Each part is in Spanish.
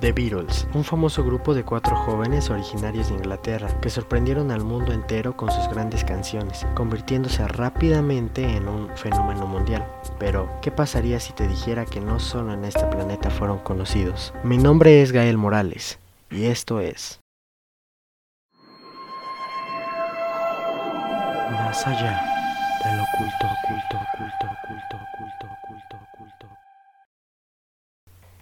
The Beatles, un famoso grupo de cuatro jóvenes originarios de Inglaterra que sorprendieron al mundo entero con sus grandes canciones, convirtiéndose rápidamente en un fenómeno mundial. Pero, ¿qué pasaría si te dijera que no solo en este planeta fueron conocidos? Mi nombre es Gael Morales, y esto es... Más allá del oculto, oculto, oculto, oculto, oculto, oculto, oculto.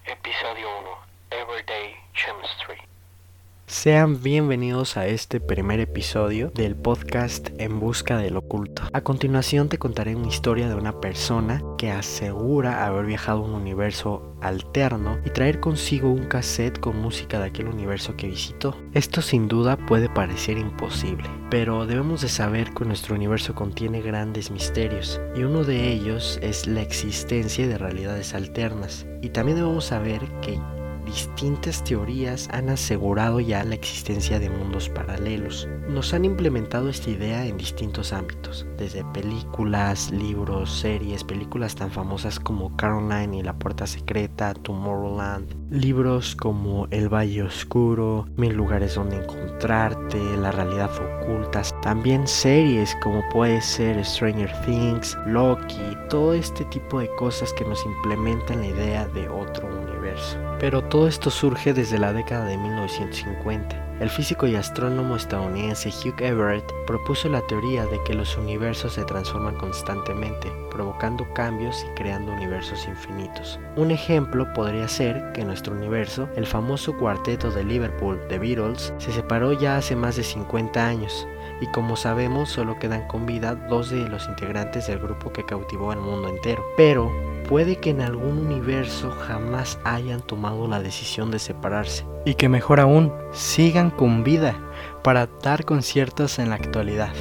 Episodio 1. Everyday Chemistry. Sean bienvenidos a este primer episodio del podcast En Busca del Oculto. A continuación te contaré una historia de una persona que asegura haber viajado a un universo alterno y traer consigo un cassette con música de aquel universo que visitó. Esto sin duda puede parecer imposible, pero debemos de saber que nuestro universo contiene grandes misterios y uno de ellos es la existencia de realidades alternas. Y también debemos saber que distintas teorías han asegurado ya la existencia de mundos paralelos. Nos han implementado esta idea en distintos ámbitos, desde películas, libros, series, películas tan famosas como Caroline y la Puerta Secreta, Tomorrowland, libros como El Valle Oscuro, Mil lugares donde encontrarte, La realidad oculta, también series como puede ser Stranger Things, Loki, todo este tipo de cosas que nos implementan la idea de otro universo. Pero todo esto surge desde la década de 1950. El físico y astrónomo estadounidense Hugh Everett propuso la teoría de que los universos se transforman constantemente, provocando cambios y creando universos infinitos. Un ejemplo podría ser que nuestro universo, el famoso cuarteto de Liverpool, The Beatles, se separó ya hace más de 50 años, y como sabemos solo quedan con vida dos de los integrantes del grupo que cautivó al mundo entero. Pero puede que en algún universo jamás hayan tomado la decisión de separarse. Y que mejor aún, sigan con vida para dar conciertos en la actualidad.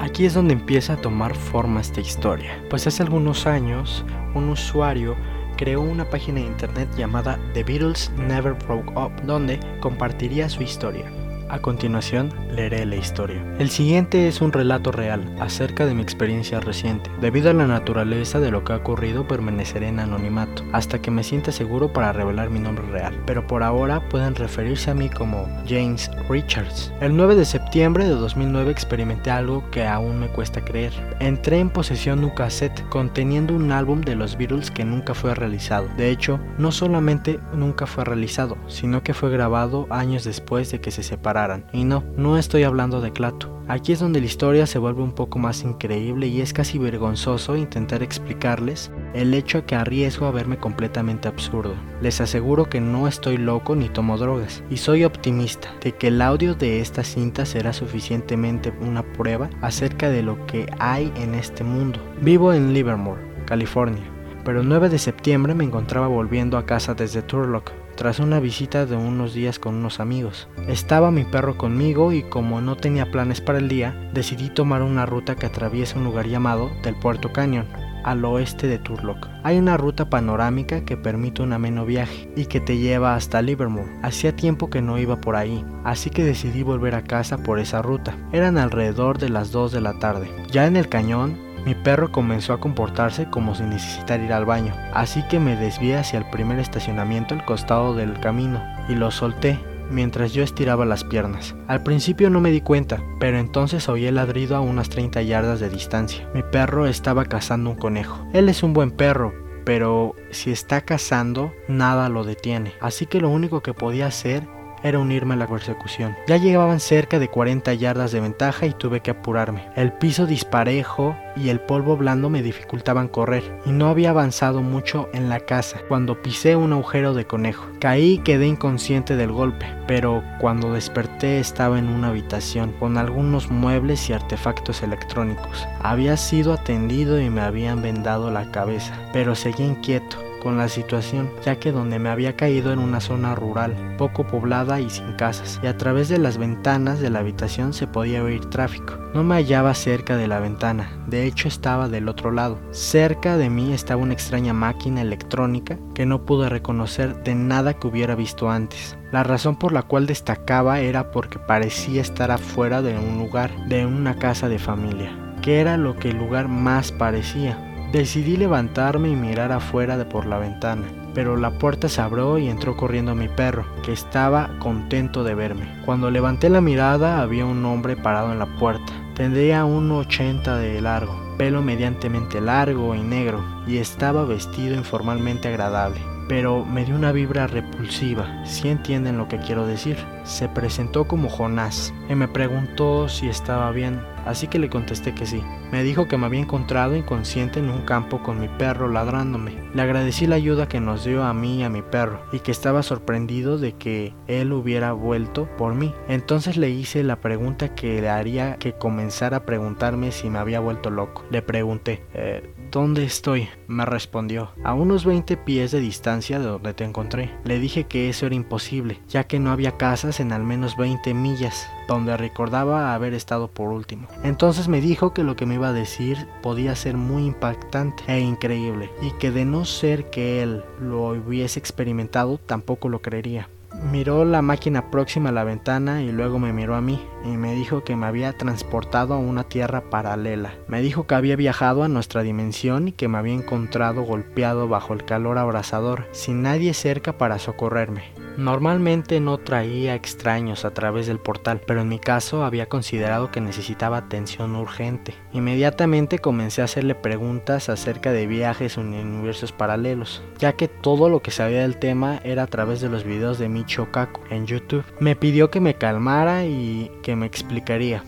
Aquí es donde empieza a tomar forma esta historia, pues hace algunos años un usuario creó una página de internet llamada The Beatles Never Broke Up, donde compartiría su historia. A continuación, leeré la historia. El siguiente es un relato real acerca de mi experiencia reciente. Debido a la naturaleza de lo que ha ocurrido, permaneceré en anonimato hasta que me sienta seguro para revelar mi nombre real, pero por ahora pueden referirse a mí como James Richards. El 9 de septiembre de 2009 experimenté algo que aún me cuesta creer. Entré en posesión de un cassette conteniendo un álbum de los Beatles que nunca fue realizado. De hecho, no solamente nunca fue realizado, sino que fue grabado años después de que se separaron y no, no estoy hablando de Clato. Aquí es donde la historia se vuelve un poco más increíble y es casi vergonzoso intentar explicarles el hecho que arriesgo a verme completamente absurdo. Les aseguro que no estoy loco ni tomo drogas y soy optimista de que el audio de esta cinta será suficientemente una prueba acerca de lo que hay en este mundo. Vivo en Livermore, California, pero el 9 de septiembre me encontraba volviendo a casa desde Turlock, tras una visita de unos días con unos amigos. Estaba mi perro conmigo y como no tenía planes para el día, decidí tomar una ruta que atraviesa un lugar llamado del Puerto Canyon, al oeste de Turlock. Hay una ruta panorámica que permite un ameno viaje y que te lleva hasta Livermore. Hacía tiempo que no iba por ahí, así que decidí volver a casa por esa ruta. Eran alrededor de las 2 de la tarde. Ya en el cañón mi perro comenzó a comportarse como si necesitara ir al baño, así que me desvié hacia el primer estacionamiento al costado del camino y lo solté mientras yo estiraba las piernas. Al principio no me di cuenta, pero entonces oí el ladrido a unas 30 yardas de distancia. Mi perro estaba cazando un conejo. Él es un buen perro, pero si está cazando, nada lo detiene. Así que lo único que podía hacer era unirme a la persecución. Ya llegaban cerca de 40 yardas de ventaja y tuve que apurarme. El piso disparejo y el polvo blando me dificultaban correr y no había avanzado mucho en la casa cuando pisé un agujero de conejo. Caí y quedé inconsciente del golpe, pero cuando desperté estaba en una habitación con algunos muebles y artefactos electrónicos. Había sido atendido y me habían vendado la cabeza, pero seguí inquieto con la situación, ya que donde me había caído en una zona rural, poco poblada y sin casas, y a través de las ventanas de la habitación se podía oír tráfico. No me hallaba cerca de la ventana, de hecho estaba del otro lado. Cerca de mí estaba una extraña máquina electrónica que no pude reconocer de nada que hubiera visto antes. La razón por la cual destacaba era porque parecía estar afuera de un lugar, de una casa de familia, que era lo que el lugar más parecía. Decidí levantarme y mirar afuera de por la ventana, pero la puerta se abrió y entró corriendo mi perro, que estaba contento de verme. Cuando levanté la mirada había un hombre parado en la puerta. Tendría un 80 de largo, pelo mediantemente largo y negro, y estaba vestido informalmente agradable pero me dio una vibra repulsiva, si entienden lo que quiero decir. Se presentó como Jonás y me preguntó si estaba bien, así que le contesté que sí. Me dijo que me había encontrado inconsciente en un campo con mi perro ladrándome. Le agradecí la ayuda que nos dio a mí y a mi perro y que estaba sorprendido de que él hubiera vuelto por mí. Entonces le hice la pregunta que le haría que comenzara a preguntarme si me había vuelto loco. Le pregunté, eh, ¿Dónde estoy? me respondió, a unos 20 pies de distancia de donde te encontré. Le dije que eso era imposible, ya que no había casas en al menos 20 millas, donde recordaba haber estado por último. Entonces me dijo que lo que me iba a decir podía ser muy impactante e increíble, y que de no ser que él lo hubiese experimentado, tampoco lo creería. Miró la máquina próxima a la ventana y luego me miró a mí y me dijo que me había transportado a una tierra paralela. Me dijo que había viajado a nuestra dimensión y que me había encontrado golpeado bajo el calor abrasador, sin nadie cerca para socorrerme. Normalmente no traía extraños a través del portal, pero en mi caso había considerado que necesitaba atención urgente. Inmediatamente comencé a hacerle preguntas acerca de viajes en universos paralelos, ya que todo lo que sabía del tema era a través de los videos de Micho Kaku en YouTube. Me pidió que me calmara y que me explicaría.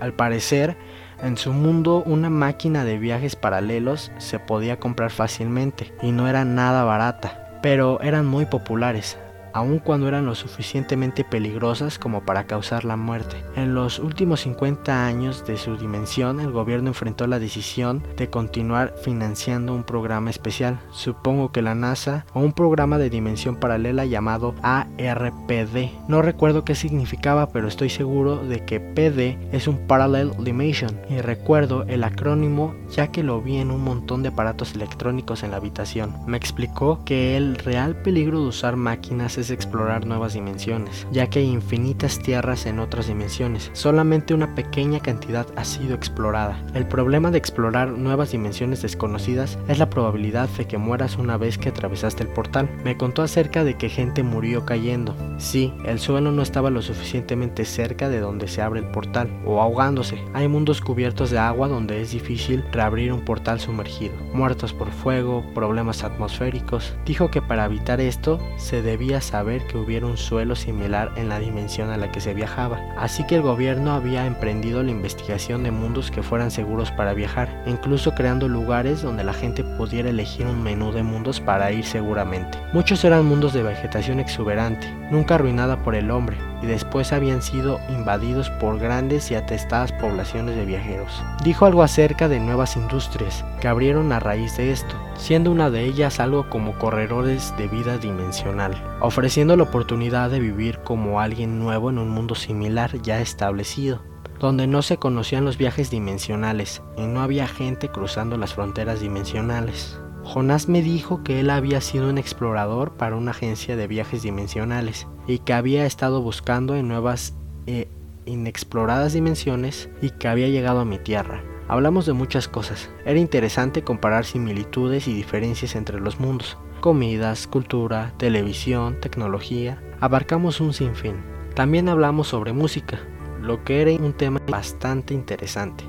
Al parecer, en su mundo una máquina de viajes paralelos se podía comprar fácilmente y no era nada barata, pero eran muy populares aun cuando eran lo suficientemente peligrosas como para causar la muerte. En los últimos 50 años de su dimensión, el gobierno enfrentó la decisión de continuar financiando un programa especial, supongo que la NASA, o un programa de dimensión paralela llamado ARPD. No recuerdo qué significaba, pero estoy seguro de que PD es un Parallel Dimension, y recuerdo el acrónimo ya que lo vi en un montón de aparatos electrónicos en la habitación. Me explicó que el real peligro de usar máquinas es explorar nuevas dimensiones, ya que hay infinitas tierras en otras dimensiones. Solamente una pequeña cantidad ha sido explorada. El problema de explorar nuevas dimensiones desconocidas es la probabilidad de que mueras una vez que atravesaste el portal. Me contó acerca de que gente murió cayendo. Sí, el suelo no estaba lo suficientemente cerca de donde se abre el portal, o ahogándose. Hay mundos cubiertos de agua donde es difícil reabrir un portal sumergido. Muertos por fuego, problemas atmosféricos. Dijo que para evitar esto se debía saber que hubiera un suelo similar en la dimensión a la que se viajaba, así que el gobierno había emprendido la investigación de mundos que fueran seguros para viajar, incluso creando lugares donde la gente pudiera elegir un menú de mundos para ir seguramente. Muchos eran mundos de vegetación exuberante, nunca arruinada por el hombre, y después habían sido invadidos por grandes y atestadas poblaciones de viajeros. Dijo algo acerca de nuevas industrias que abrieron a raíz de esto, siendo una de ellas algo como corredores de vida dimensional, ofreciendo la oportunidad de vivir como alguien nuevo en un mundo similar ya establecido donde no se conocían los viajes dimensionales y no había gente cruzando las fronteras dimensionales. Jonás me dijo que él había sido un explorador para una agencia de viajes dimensionales y que había estado buscando en nuevas e inexploradas dimensiones y que había llegado a mi tierra. Hablamos de muchas cosas. Era interesante comparar similitudes y diferencias entre los mundos. Comidas, cultura, televisión, tecnología. Abarcamos un sinfín. También hablamos sobre música, lo que era un tema bastante interesante,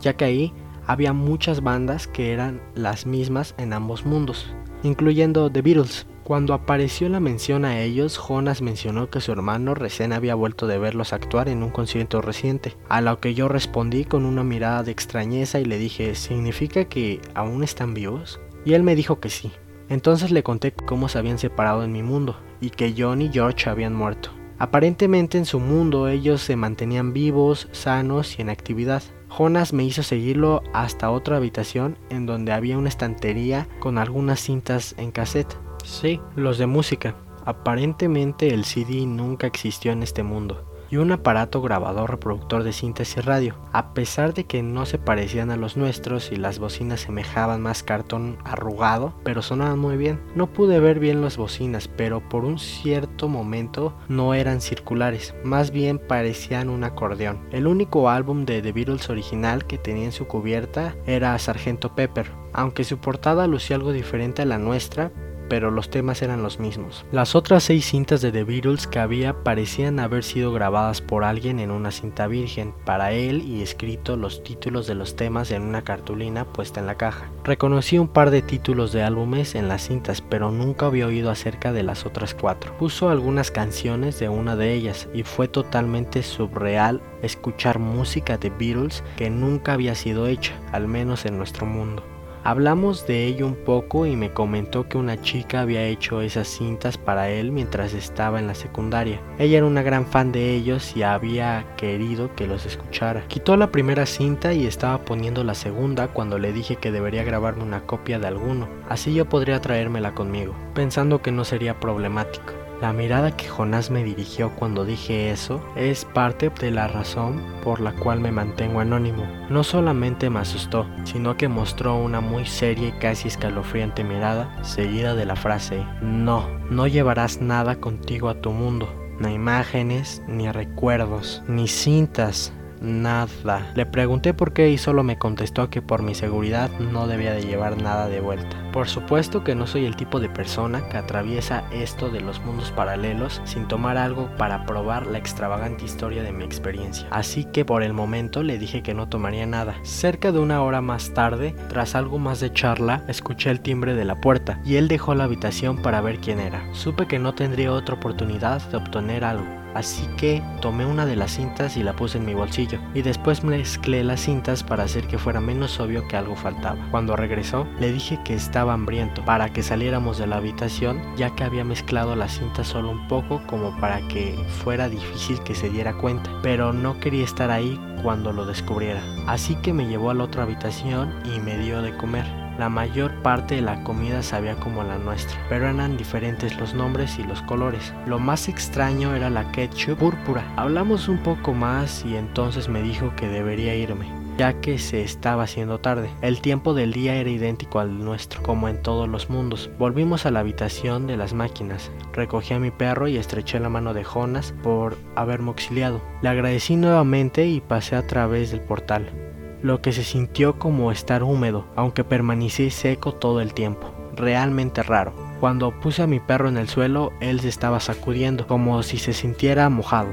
ya que ahí había muchas bandas que eran las mismas en ambos mundos, incluyendo The Beatles. Cuando apareció la mención a ellos, Jonas mencionó que su hermano recién había vuelto de verlos actuar en un concierto reciente, a lo que yo respondí con una mirada de extrañeza y le dije, ¿significa que aún están vivos? Y él me dijo que sí. Entonces le conté cómo se habían separado en mi mundo y que John y George habían muerto. Aparentemente en su mundo ellos se mantenían vivos, sanos y en actividad, Jonas me hizo seguirlo hasta otra habitación en donde había una estantería con algunas cintas en cassette. Sí, los de música. Aparentemente el CD nunca existió en este mundo y un aparato grabador reproductor de y radio. A pesar de que no se parecían a los nuestros y las bocinas semejaban más cartón arrugado, pero sonaban muy bien. No pude ver bien las bocinas, pero por un cierto momento no eran circulares, más bien parecían un acordeón. El único álbum de The Beatles original que tenía en su cubierta era Sargento Pepper, aunque su portada lucía algo diferente a la nuestra, pero los temas eran los mismos. Las otras seis cintas de The Beatles que había parecían haber sido grabadas por alguien en una cinta virgen para él y escrito los títulos de los temas en una cartulina puesta en la caja. Reconocí un par de títulos de álbumes en las cintas, pero nunca había oído acerca de las otras cuatro. Puso algunas canciones de una de ellas y fue totalmente subreal escuchar música de Beatles que nunca había sido hecha, al menos en nuestro mundo. Hablamos de ello un poco y me comentó que una chica había hecho esas cintas para él mientras estaba en la secundaria. Ella era una gran fan de ellos y había querido que los escuchara. Quitó la primera cinta y estaba poniendo la segunda cuando le dije que debería grabarme una copia de alguno, así yo podría traérmela conmigo, pensando que no sería problemático. La mirada que Jonás me dirigió cuando dije eso es parte de la razón por la cual me mantengo anónimo. No solamente me asustó, sino que mostró una muy seria y casi escalofriante mirada seguida de la frase, no, no llevarás nada contigo a tu mundo, ni imágenes, ni recuerdos, ni cintas, nada. Le pregunté por qué y solo me contestó que por mi seguridad no debía de llevar nada de vuelta. Por supuesto que no soy el tipo de persona que atraviesa esto de los mundos paralelos sin tomar algo para probar la extravagante historia de mi experiencia. Así que por el momento le dije que no tomaría nada. Cerca de una hora más tarde, tras algo más de charla, escuché el timbre de la puerta y él dejó la habitación para ver quién era. Supe que no tendría otra oportunidad de obtener algo así que tomé una de las cintas y la puse en mi bolsillo y después mezclé las cintas para hacer que fuera menos obvio que algo faltaba. Cuando regresó le dije que estaba hambriento para que saliéramos de la habitación ya que había mezclado las cintas solo un poco como para que fuera difícil que se diera cuenta, pero no quería estar ahí cuando lo descubriera. Así que me llevó a la otra habitación y me dio de comer. La mayor parte de la comida sabía como la nuestra, pero eran diferentes los nombres y los colores. Lo más extraño era la ketchup púrpura. Hablamos un poco más y entonces me dijo que debería irme ya que se estaba haciendo tarde. El tiempo del día era idéntico al nuestro, como en todos los mundos. Volvimos a la habitación de las máquinas. Recogí a mi perro y estreché la mano de Jonas por haberme auxiliado. Le agradecí nuevamente y pasé a través del portal lo que se sintió como estar húmedo, aunque permanecí seco todo el tiempo. Realmente raro. Cuando puse a mi perro en el suelo, él se estaba sacudiendo, como si se sintiera mojado.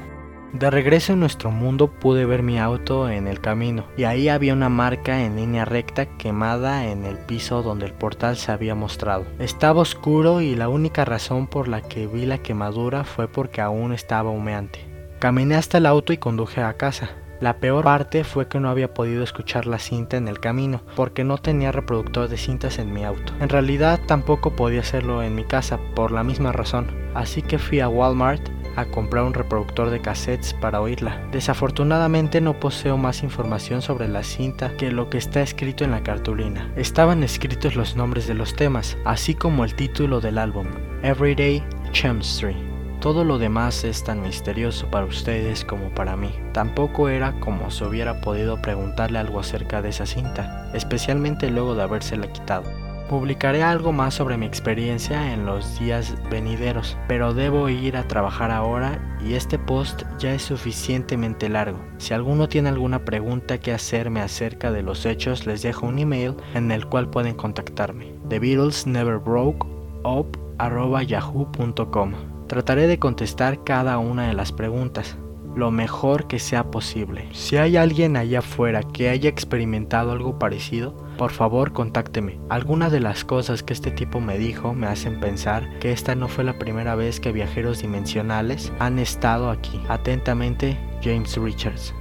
De regreso en nuestro mundo pude ver mi auto en el camino y ahí había una marca en línea recta quemada en el piso donde el portal se había mostrado. Estaba oscuro y la única razón por la que vi la quemadura fue porque aún estaba humeante. Caminé hasta el auto y conduje a casa. La peor parte fue que no había podido escuchar la cinta en el camino, porque no tenía reproductor de cintas en mi auto. En realidad tampoco podía hacerlo en mi casa, por la misma razón. Así que fui a Walmart a comprar un reproductor de cassettes para oírla. Desafortunadamente no poseo más información sobre la cinta que lo que está escrito en la cartulina. Estaban escritos los nombres de los temas, así como el título del álbum, Everyday Chemistry. Todo lo demás es tan misterioso para ustedes como para mí. Tampoco era como si hubiera podido preguntarle algo acerca de esa cinta, especialmente luego de habérsela quitado. Publicaré algo más sobre mi experiencia en los días venideros, pero debo ir a trabajar ahora y este post ya es suficientemente largo. Si alguno tiene alguna pregunta que hacerme acerca de los hechos, les dejo un email en el cual pueden contactarme. The Beatles Never Broke up yahoo.com. Trataré de contestar cada una de las preguntas lo mejor que sea posible. Si hay alguien allá afuera que haya experimentado algo parecido, por favor contácteme. Algunas de las cosas que este tipo me dijo me hacen pensar que esta no fue la primera vez que viajeros dimensionales han estado aquí. Atentamente, James Richards.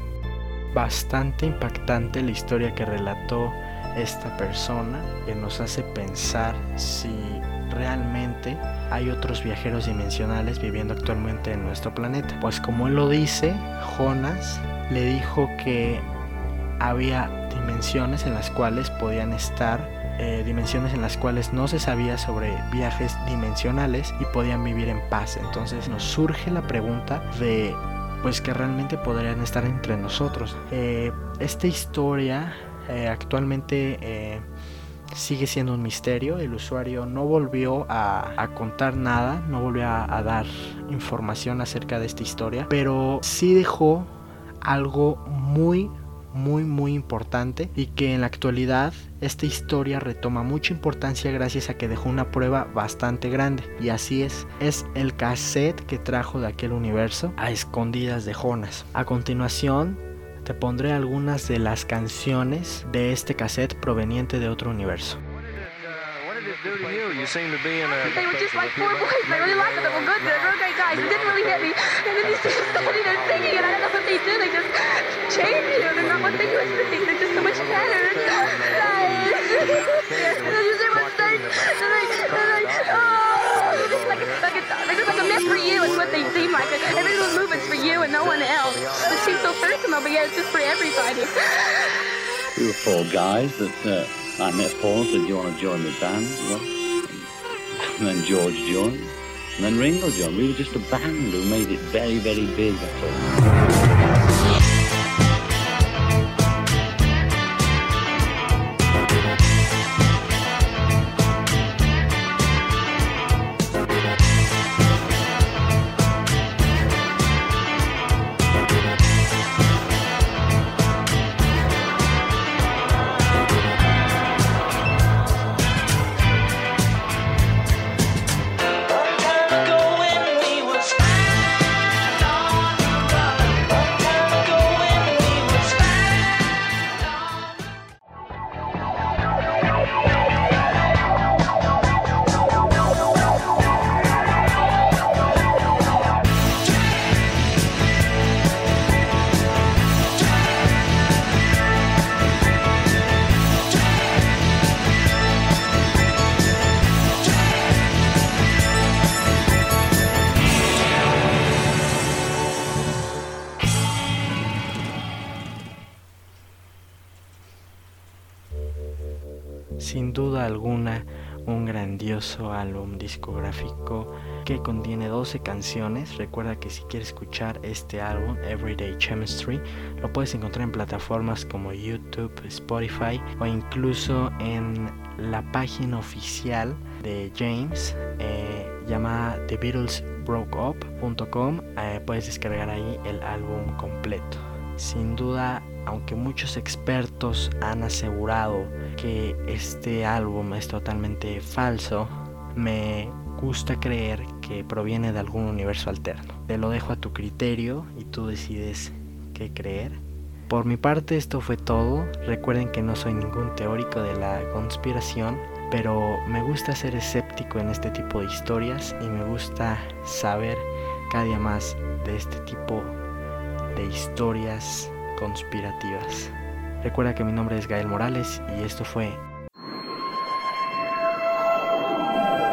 Bastante impactante la historia que relató esta persona que nos hace pensar si realmente hay otros viajeros dimensionales viviendo actualmente en nuestro planeta. Pues como él lo dice, Jonas le dijo que había dimensiones en las cuales podían estar, eh, dimensiones en las cuales no se sabía sobre viajes dimensionales y podían vivir en paz. Entonces nos surge la pregunta de pues que realmente podrían estar entre nosotros. Eh, esta historia eh, actualmente sigue siendo un misterio. El usuario no volvió a, contar nada, no volvió a, dar información acerca de esta historia, pero sí dejó algo muy, muy muy importante y que en la actualidad esta historia retoma mucha importancia gracias a que dejó una prueba bastante grande y así es, es el cassette que trajo de aquel universo a escondidas de Jonas. A continuación te pondré algunas de las canciones de este cassette proveniente de otro universo. Like. Every little movement's for you and no one else. It seems so personal, but yeah, it's just for everybody. We were four guys that. Uh, I met Paul, said, do you want to join the band? Well, and then George joined. And then Ringo joined. We were just a band who made it very, very big, un grandioso álbum discográfico que contiene 12 canciones. Recuerda que si quieres escuchar este álbum, Everyday Chemistry, lo puedes encontrar en plataformas como YouTube, Spotify o incluso en la página oficial de James eh, llamada TheBeatlesBrokeUp.com. Eh, puedes descargar ahí el álbum completo. Sin duda aunque muchos expertos han asegurado que este álbum es totalmente falso, me gusta creer que proviene de algún universo alterno. Te lo dejo a tu criterio y tú decides qué creer. Por mi parte esto fue todo. Recuerden que no soy ningún teórico de la conspiración, pero me gusta ser escéptico en este tipo de historias y me gusta saber cada día más de este tipo de historias conspirativas. Recuerda que mi nombre es Gael Morales y esto fue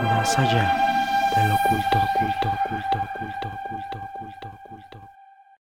Más allá del oculto, oculto, oculto, oculto, oculto, oculto, oculto.